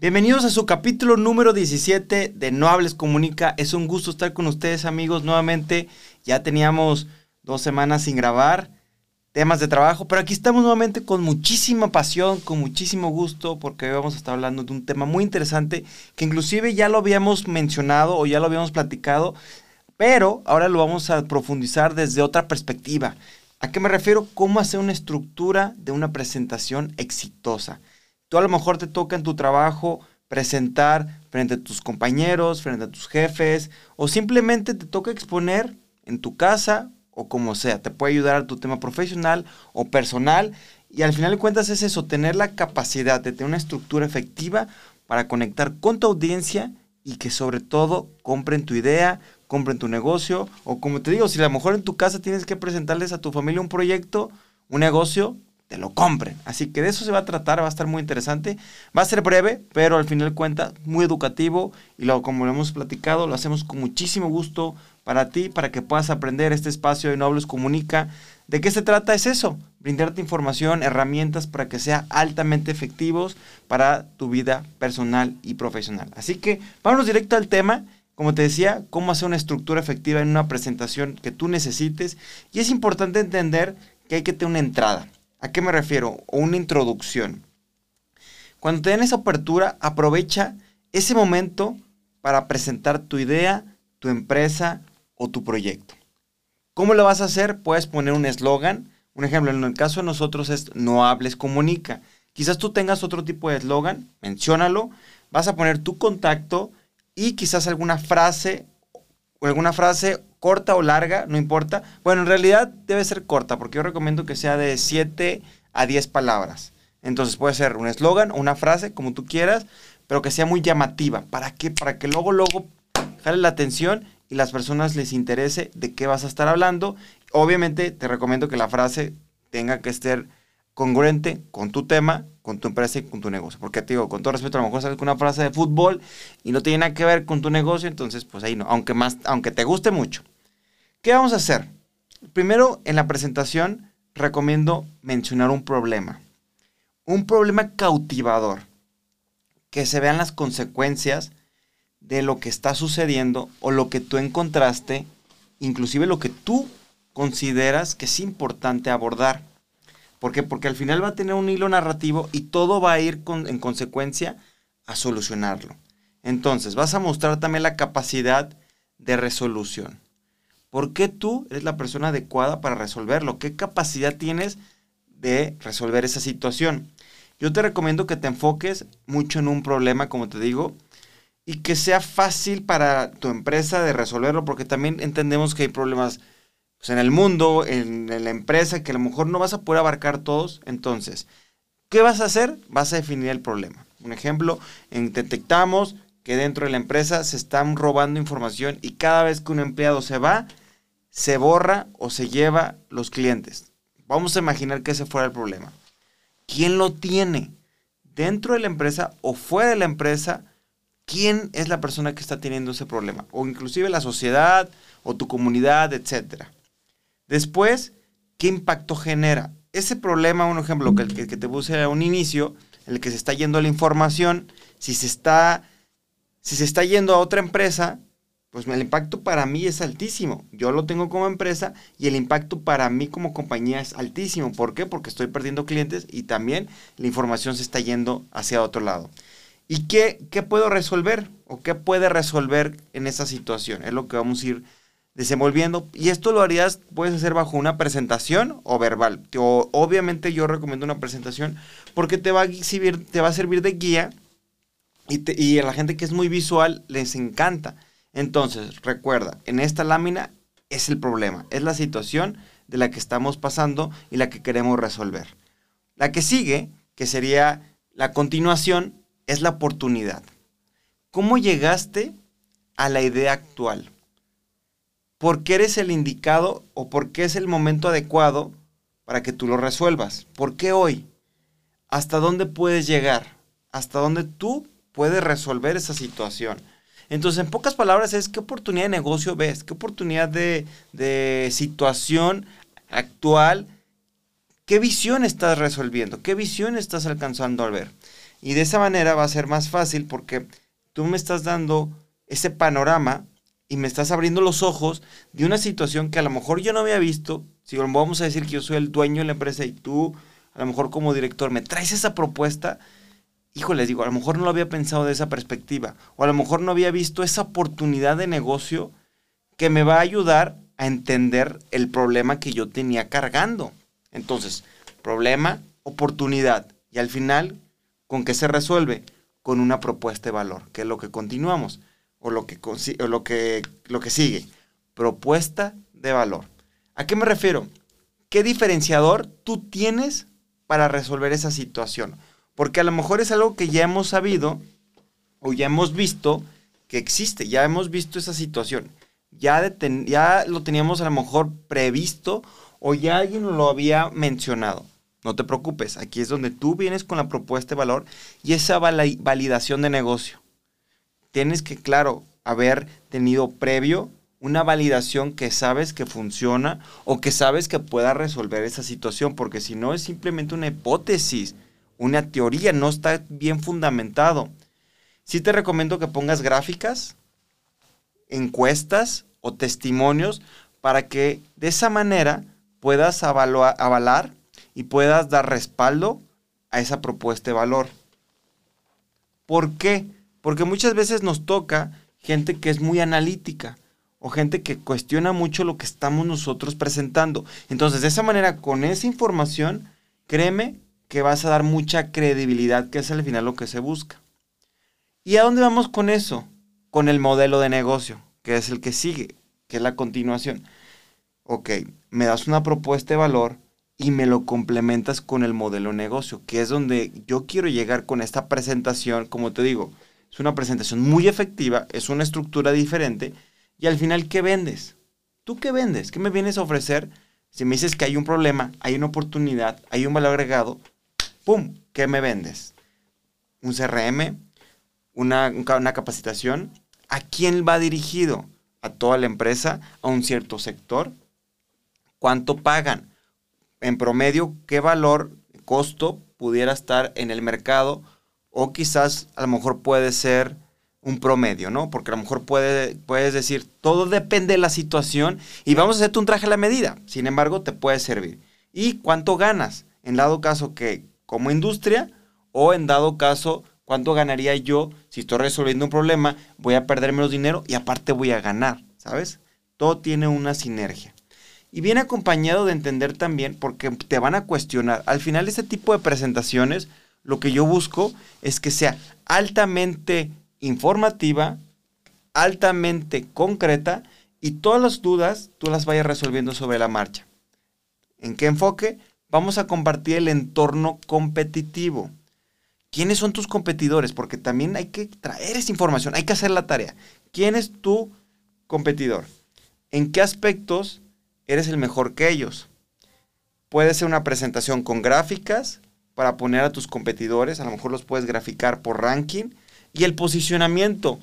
Bienvenidos a su capítulo número 17 de No Hables Comunica. Es un gusto estar con ustedes amigos nuevamente. Ya teníamos dos semanas sin grabar temas de trabajo, pero aquí estamos nuevamente con muchísima pasión, con muchísimo gusto, porque hoy vamos a estar hablando de un tema muy interesante que inclusive ya lo habíamos mencionado o ya lo habíamos platicado, pero ahora lo vamos a profundizar desde otra perspectiva. ¿A qué me refiero? ¿Cómo hacer una estructura de una presentación exitosa? Tú a lo mejor te toca en tu trabajo presentar frente a tus compañeros, frente a tus jefes, o simplemente te toca exponer en tu casa o como sea. Te puede ayudar a tu tema profesional o personal. Y al final de cuentas es eso, tener la capacidad de tener una estructura efectiva para conectar con tu audiencia y que sobre todo compren tu idea, compren tu negocio. O como te digo, si a lo mejor en tu casa tienes que presentarles a tu familia un proyecto, un negocio, te lo compren. Así que de eso se va a tratar, va a estar muy interesante. Va a ser breve, pero al final cuenta muy educativo y lo, como lo hemos platicado, lo hacemos con muchísimo gusto para ti, para que puedas aprender este espacio de Nobles Comunica. ¿De qué se trata? Es eso, brindarte información, herramientas para que sea altamente efectivos para tu vida personal y profesional. Así que vámonos directo al tema. Como te decía, cómo hacer una estructura efectiva en una presentación que tú necesites. Y es importante entender que hay que tener una entrada. ¿A qué me refiero? O una introducción. Cuando te den esa apertura, aprovecha ese momento para presentar tu idea, tu empresa o tu proyecto. ¿Cómo lo vas a hacer? Puedes poner un eslogan. Un ejemplo, en el caso de nosotros es no hables, comunica. Quizás tú tengas otro tipo de eslogan, menciónalo. Vas a poner tu contacto y quizás alguna frase o alguna frase corta o larga, no importa. Bueno, en realidad debe ser corta, porque yo recomiendo que sea de 7 a 10 palabras. Entonces puede ser un eslogan o una frase, como tú quieras, pero que sea muy llamativa. ¿Para qué? Para que luego, luego jale la atención y las personas les interese de qué vas a estar hablando. Obviamente te recomiendo que la frase tenga que estar congruente con tu tema, con tu empresa y con tu negocio. Porque te digo, con todo respeto, a lo mejor sales con una frase de fútbol y no tiene nada que ver con tu negocio, entonces pues ahí no, aunque, más, aunque te guste mucho. ¿Qué vamos a hacer? Primero, en la presentación, recomiendo mencionar un problema. Un problema cautivador. Que se vean las consecuencias de lo que está sucediendo o lo que tú encontraste, inclusive lo que tú consideras que es importante abordar. ¿Por qué? Porque al final va a tener un hilo narrativo y todo va a ir en consecuencia a solucionarlo. Entonces, vas a mostrar también la capacidad de resolución. ¿Por qué tú eres la persona adecuada para resolverlo? ¿Qué capacidad tienes de resolver esa situación? Yo te recomiendo que te enfoques mucho en un problema, como te digo, y que sea fácil para tu empresa de resolverlo, porque también entendemos que hay problemas pues, en el mundo, en, la empresa, que a lo mejor no vas a poder abarcar todos. Entonces, ¿qué vas a hacer? Vas a definir el problema. Un ejemplo, en, detectamos que dentro de la empresa se están robando información y cada vez que un empleado se va, se borra o se lleva los clientes. Vamos a imaginar que ese fuera el problema. ¿Quién lo tiene? ¿Dentro de la empresa o fuera de la empresa? ¿Quién es la persona que está teniendo ese problema? O inclusive la sociedad o tu comunidad, etcétera. Después, ¿qué impacto genera? Ese problema, un ejemplo que, que, te puse a un inicio, en el que se está yendo la información, si se está, si se está yendo a otra empresa, pues el impacto para mí es altísimo. Yo lo tengo como empresa y el impacto para mí como compañía es altísimo. ¿Por qué? Porque estoy perdiendo clientes y también la información se está yendo hacia otro lado. ¿Y qué, qué puedo resolver? ¿O qué puede resolver en esa situación? Es lo que vamos a ir desenvolviendo. Y esto lo harías, puedes hacer bajo una presentación o verbal. Obviamente yo recomiendo una presentación porque te va a servir, te va a servir de guía y, y a la gente que es muy visual les encanta. Entonces, recuerda, en esta lámina es el problema, es la situación de la que estamos pasando y la que queremos resolver. La que sigue, que sería la continuación, es la oportunidad. ¿Cómo llegaste a la idea actual? Por qué eres el indicado o por qué es el momento adecuado para que tú lo resuelvas. ¿Por qué hoy? ¿Hasta dónde puedes llegar? ¿Hasta dónde tú puedes resolver esa situación? Entonces, en pocas palabras, es qué oportunidad de negocio ves, qué oportunidad de, de situación actual, qué visión estás resolviendo, qué visión estás alcanzando al ver. Y de esa manera va a ser más fácil porque tú me estás dando ese panorama y me estás abriendo los ojos de una situación que a lo mejor yo no había visto. Si vamos a decir que yo soy el dueño de la empresa y tú, a lo mejor como director, me traes esa propuesta, híjole, digo, a lo mejor no lo había pensado de esa perspectiva. O a lo mejor no había visto esa oportunidad de negocio que me va a ayudar a entender el problema que yo tenía cargando. Entonces, problema, oportunidad. Y al final, ¿con qué se resuelve? Con una propuesta de valor, que es lo que continuamos o lo que, lo que, lo que sigue. Propuesta de valor. ¿A qué me refiero? ¿Qué diferenciador tú tienes para resolver esa situación? Porque a lo mejor es algo que ya hemos sabido o ya hemos visto que existe, ya hemos visto esa situación, ya, ya lo teníamos a lo mejor previsto o ya alguien lo había mencionado. No te preocupes, aquí es donde tú vienes con la propuesta de valor y esa validación de negocio tienes que, claro, haber tenido previo una validación que sabes que funciona o que sabes que pueda resolver esa situación, porque si no es simplemente una hipótesis, una teoría, no está bien fundamentado. Sí te recomiendo que pongas gráficas, encuestas o testimonios para que de esa manera puedas avalar y puedas dar respaldo a esa propuesta de valor. ¿Por qué? Porque muchas veces nos toca gente que es muy analítica o gente que cuestiona mucho lo que estamos nosotros presentando. Entonces, de esa manera, con esa información, créeme que vas a dar mucha credibilidad, que es al final lo que se busca. ¿Y a dónde vamos con eso? Con el modelo de negocio, que es el que sigue, que es la continuación. Ok, me das una propuesta de valor y me lo complementas con el modelo de negocio, que es donde yo quiero llegar con esta presentación, como te digo, es una presentación muy efectiva, es una estructura diferente y al final, ¿qué vendes? ¿Tú qué vendes? ¿Qué me vienes a ofrecer? Si me dices que hay un problema, hay una oportunidad, hay un valor agregado, ¡pum! ¿Qué me vendes? ¿Un CRM? Una, una capacitación? ¿A quién va dirigido? ¿A toda la empresa? ¿A un cierto sector? ¿Cuánto pagan? En promedio, ¿qué valor, costo pudiera estar en el mercado o quizás a lo mejor puede ser un promedio, ¿no? Porque a lo mejor puede, puedes decir, todo depende de la situación y vamos a hacerte un traje a la medida. Sin embargo, te puede servir. ¿Y cuánto ganas? En dado caso que como industria o en dado caso, ¿cuánto ganaría yo si estoy resolviendo un problema? Voy a perder menos dinero y aparte voy a ganar, ¿sabes? Todo tiene una sinergia. Y viene acompañado de entender también, porque te van a cuestionar. Al final, este tipo de presentaciones lo que yo busco es que sea altamente informativa, altamente concreta y todas las dudas tú las vayas resolviendo sobre la marcha. ¿En qué enfoque? Vamos a compartir el entorno competitivo. ¿Quiénes son tus competidores? Porque también hay que traer esa información, hay que hacer la tarea. ¿Quién es tu competidor? ¿En qué aspectos eres el mejor que ellos? Puede ser una presentación con gráficas, para poner a tus competidores, a lo mejor los puedes graficar por ranking, y el posicionamiento,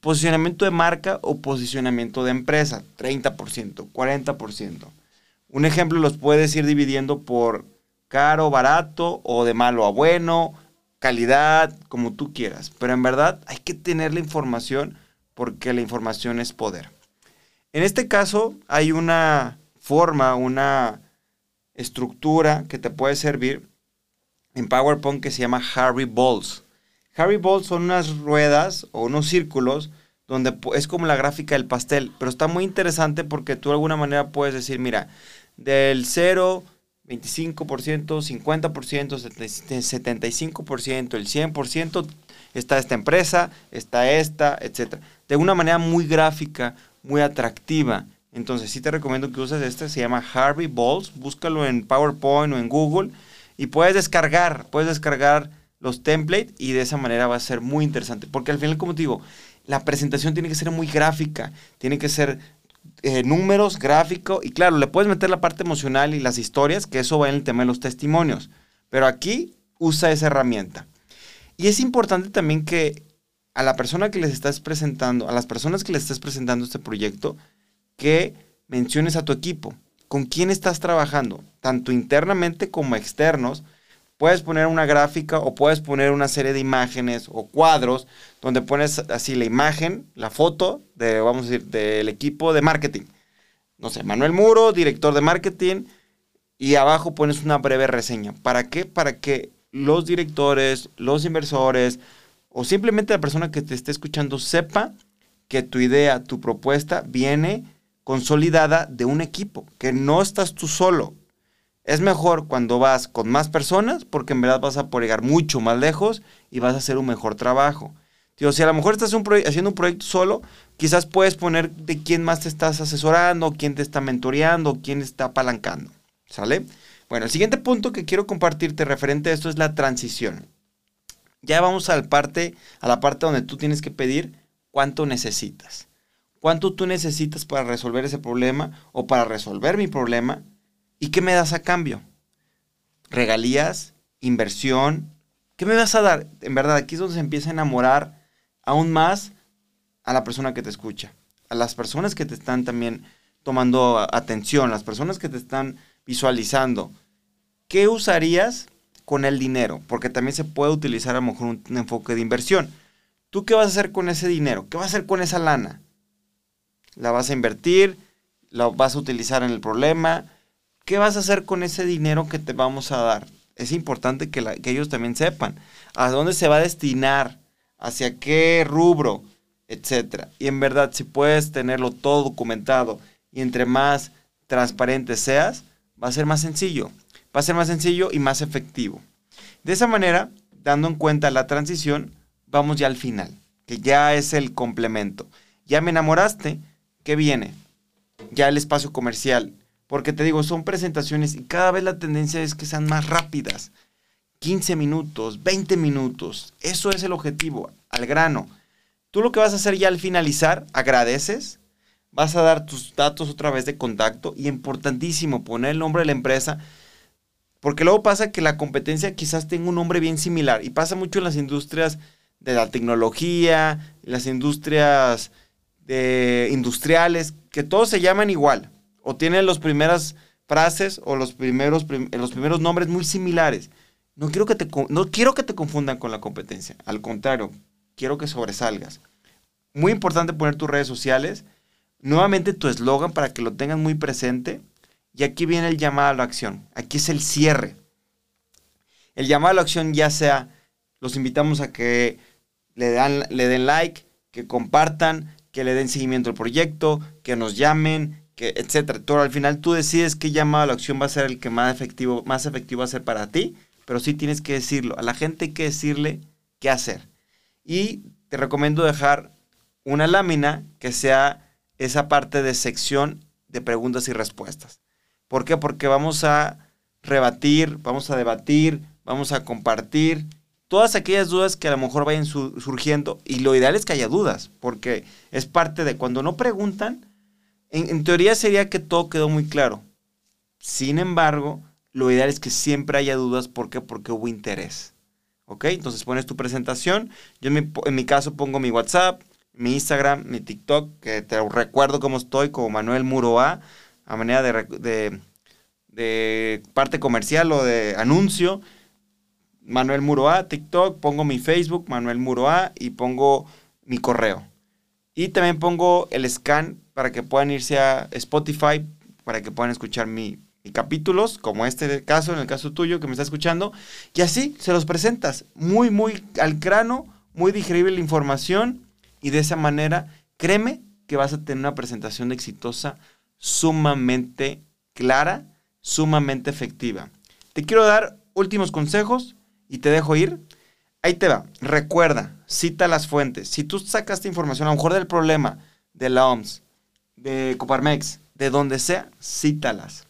posicionamiento de marca o posicionamiento de empresa, 30%, 40%. Un ejemplo los puedes ir dividiendo por caro, barato o de malo a bueno, calidad, como tú quieras. Pero en verdad hay que tener la información porque la información es poder. En este caso hay una forma, una estructura que te puede servir en PowerPoint que se llama Harry Balls. Harry Balls son unas ruedas o unos círculos donde es como la gráfica del pastel, pero está muy interesante porque tú de alguna manera puedes decir, mira, del 0, 25%, 50%, 75%, el 100% está esta empresa, está esta, etc. De una manera muy gráfica, muy atractiva. Entonces sí te recomiendo que uses este, se llama Harvey Balls, búscalo en PowerPoint o en Google y puedes descargar, puedes descargar los templates y de esa manera va a ser muy interesante. Porque al final, como te digo, la presentación tiene que ser muy gráfica, tiene que ser eh, números, gráfico y claro, le puedes meter la parte emocional y las historias, que eso va en el tema de los testimonios. Pero aquí usa esa herramienta. Y es importante también que a la persona que les estás presentando, a las personas que les estás presentando este proyecto, que menciones a tu equipo con quién estás trabajando, tanto internamente como externos, puedes poner una gráfica o puedes poner una serie de imágenes o cuadros donde pones así la imagen, la foto de, vamos a decir, del equipo de marketing. No sé, Manuel Muro, director de marketing, y abajo pones una breve reseña. ¿Para qué? Para que los directores, los inversores o simplemente la persona que te esté escuchando sepa que tu idea, tu propuesta viene consolidada de un equipo, que no estás tú solo. Es mejor cuando vas con más personas porque en verdad vas a poder llegar mucho más lejos y vas a hacer un mejor trabajo. Si a lo mejor estás haciendo un proyecto solo, quizás puedes poner de quién más te estás asesorando, quién te está mentoreando, quién está apalancando. ¿Sale? Bueno, el siguiente punto que quiero compartirte referente a esto es la transición. Ya vamos a la parte, a la parte donde tú tienes que pedir cuánto necesitas. ¿Cuánto tú necesitas para resolver ese problema o para resolver mi problema? ¿Y qué me das a cambio? ¿Regalías? ¿Inversión? ¿Qué me vas a dar? En verdad, aquí es donde se empieza a enamorar aún más a la persona que te escucha, a las personas que te están también tomando atención, las personas que te están visualizando. ¿Qué usarías con el dinero? Porque también se puede utilizar a lo mejor un, enfoque de inversión. ¿Tú qué vas a hacer con ese dinero? ¿Qué vas a hacer con esa lana? ¿La vas a invertir? ¿La vas a utilizar en el problema? ¿Qué vas a hacer con ese dinero que te vamos a dar? Es importante que, ellos también sepan a dónde se va a destinar, hacia qué rubro, etc. Y en verdad, si puedes tenerlo todo documentado y entre más transparente seas, va a ser más sencillo. Va a ser más sencillo y más efectivo. De esa manera, dando en cuenta la transición, vamos ya al final, que ya es el complemento. Ya me enamoraste, ¿qué viene? Ya el espacio comercial. Porque te digo, son presentaciones y cada vez la tendencia es que sean más rápidas. 15 minutos, 20 minutos. Eso es el objetivo, al grano. Tú lo que vas a hacer ya al finalizar, agradeces, vas a dar tus datos otra vez de contacto y importantísimo poner el nombre de la empresa porque luego pasa que la competencia quizás tenga un nombre bien similar y pasa mucho en las industrias de la tecnología, las industrias de industriales, que todos se llaman igual o tienen las primeras frases o los primeros, los primeros nombres muy similares. No quiero, que te, no quiero que te confundan con la competencia, al contrario, quiero que sobresalgas. Muy importante poner tus redes sociales Nuevamente tu eslogan para que lo tengas muy presente. Y aquí viene el llamado a la acción. Aquí es el cierre. El llamado a la acción ya sea, los invitamos a que le, dan, le den like, que compartan, que le den seguimiento al proyecto, que nos llamen, que etcétera. Todo al final tú decides qué llamado a la acción va a ser el que más efectivo, más efectivo va a ser para ti, pero sí tienes que decirlo. A la gente hay que decirle qué hacer. Y te recomiendo dejar una lámina que sea esa parte de sección de preguntas y respuestas. ¿Por qué? Porque vamos a rebatir, vamos a debatir, vamos a compartir todas aquellas dudas que a lo mejor vayan surgiendo y lo ideal es que haya dudas, porque es parte de cuando no preguntan, en, teoría sería que todo quedó muy claro. Sin embargo, lo ideal es que siempre haya dudas, ¿por qué? Porque hubo interés. ¿Ok? Entonces pones tu presentación, yo en mi, en mi caso pongo mi WhatsApp, mi Instagram, mi TikTok, que te recuerdo cómo estoy, como Manuel Muroa, a manera de, de, parte comercial o de anuncio. Manuel Muroa, TikTok, pongo mi Facebook, Manuel Muroa, y pongo mi correo. Y también pongo el scan para que puedan irse a Spotify, para que puedan escuchar mi, capítulos, como este caso, en el caso tuyo que me está escuchando. Y así se los presentas, muy, muy al grano, muy digerible la información y de esa manera, créeme que vas a tener una presentación exitosa sumamente clara, sumamente efectiva. Te quiero dar últimos consejos y te dejo ir. Ahí te va. Recuerda, cita las fuentes. Si tú sacaste información, a lo mejor del problema, de la OMS, de Coparmex, de donde sea, cítalas.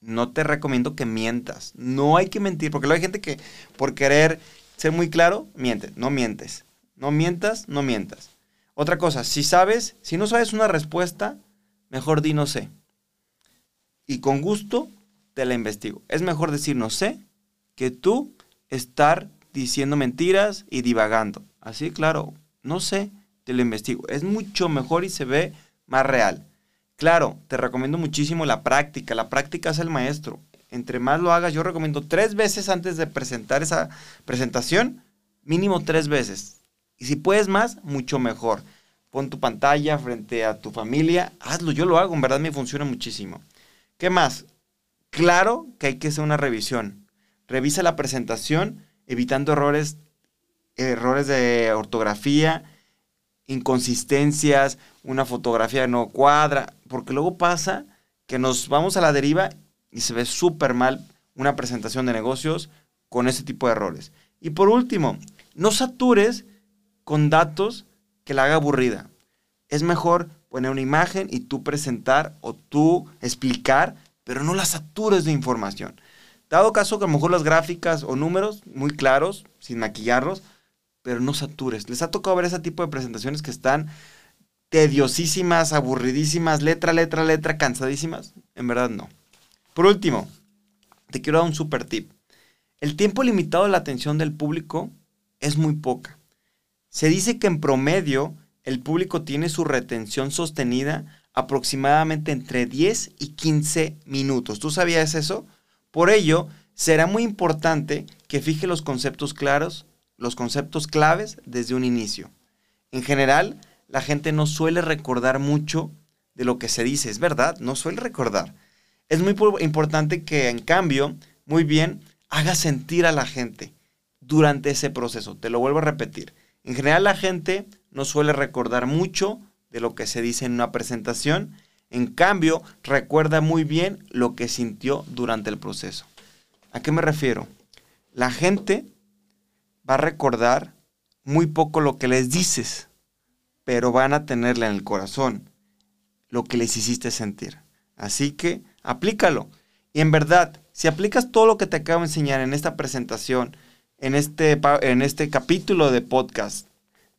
No te recomiendo que mientas. No hay que mentir, porque luego hay gente que por querer ser muy claro, miente. No mientes. No mientas, no mientas. Otra cosa, si sabes, si no sabes una respuesta, mejor di no sé. Y con gusto te la investigo. Es mejor decir no sé que tú estar diciendo mentiras y divagando. Así, claro, no sé, te lo investigo. Es mucho mejor y se ve más real. Claro, te recomiendo muchísimo la práctica. La práctica es el maestro. entre más lo hagas, yo recomiendo tres veces antes de presentar esa presentación, mínimo tres veces. Y si puedes más, mucho mejor. Pon tu pantalla frente a tu familia, hazlo, yo lo hago, en verdad me funciona muchísimo. ¿Qué más? Claro que hay que hacer una revisión. Revisa la presentación evitando errores, errores de ortografía, inconsistencias, una fotografía no cuadra, porque luego pasa que nos vamos a la deriva y se ve súper mal una presentación de negocios con ese tipo de errores. Y por último, no satures con datos que la haga aburrida. Es mejor poner una imagen y tú presentar o tú explicar, pero no la satures de información. Dado caso que a lo mejor las gráficas o números muy claros, sin maquillarlos, pero no satures. ¿Les ha tocado ver ese tipo de presentaciones que están tediosísimas, aburridísimas, letra, letra, letra, cansadísimas? En verdad no. Por último, te quiero dar un super tip. El tiempo limitado de la atención del público es muy poca. Se dice que en promedio el público tiene su retención sostenida aproximadamente entre 10 y 15 minutos. ¿Tú sabías eso? Por ello, será muy importante que fije los conceptos claros, los conceptos claves desde un inicio. En general, la gente no suele recordar mucho de lo que se dice, es verdad, no suele recordar. Es muy importante que, en cambio, muy bien, haga sentir a la gente durante ese proceso. Te lo vuelvo a repetir. En general, la gente no suele recordar mucho de lo que se dice en una presentación. En cambio, recuerda muy bien lo que sintió durante el proceso. ¿A qué me refiero? La gente va a recordar muy poco lo que les dices, pero van a tenerle en el corazón lo que les hiciste sentir. Así que aplícalo. Y en verdad, si aplicas todo lo que te acabo de enseñar en esta presentación, en este, en este capítulo de podcast,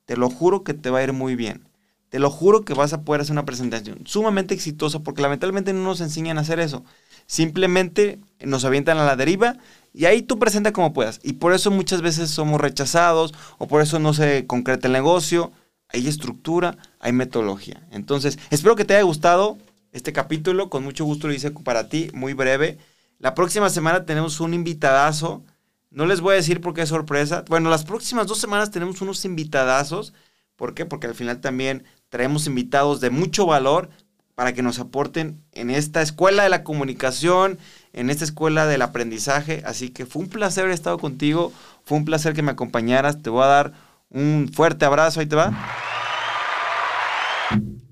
te lo juro que te va a ir muy bien. Te lo juro que vas a poder hacer una presentación sumamente exitosa porque lamentablemente no nos enseñan a hacer eso. Simplemente nos avientan a la deriva y ahí tú presenta como puedas. Y por eso muchas veces somos rechazados o por eso no se concreta el negocio. Hay estructura, hay metodología. Entonces, espero que te haya gustado este capítulo. Con mucho gusto lo hice para ti, muy breve. La próxima semana tenemos un invitadazo. No les voy a decir por qué es sorpresa. Bueno, las próximas dos semanas tenemos unos invitadazos. ¿Por qué? Porque al final también traemos invitados de mucho valor para que nos aporten en esta escuela de la comunicación, en esta escuela del aprendizaje. Así que fue un placer haber estado contigo, fue un placer que me acompañaras. Te voy a dar un fuerte abrazo, ahí te va.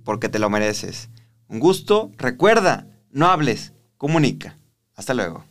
Porque te lo mereces. Un gusto. Recuerda, no hables, comunica. Hasta luego.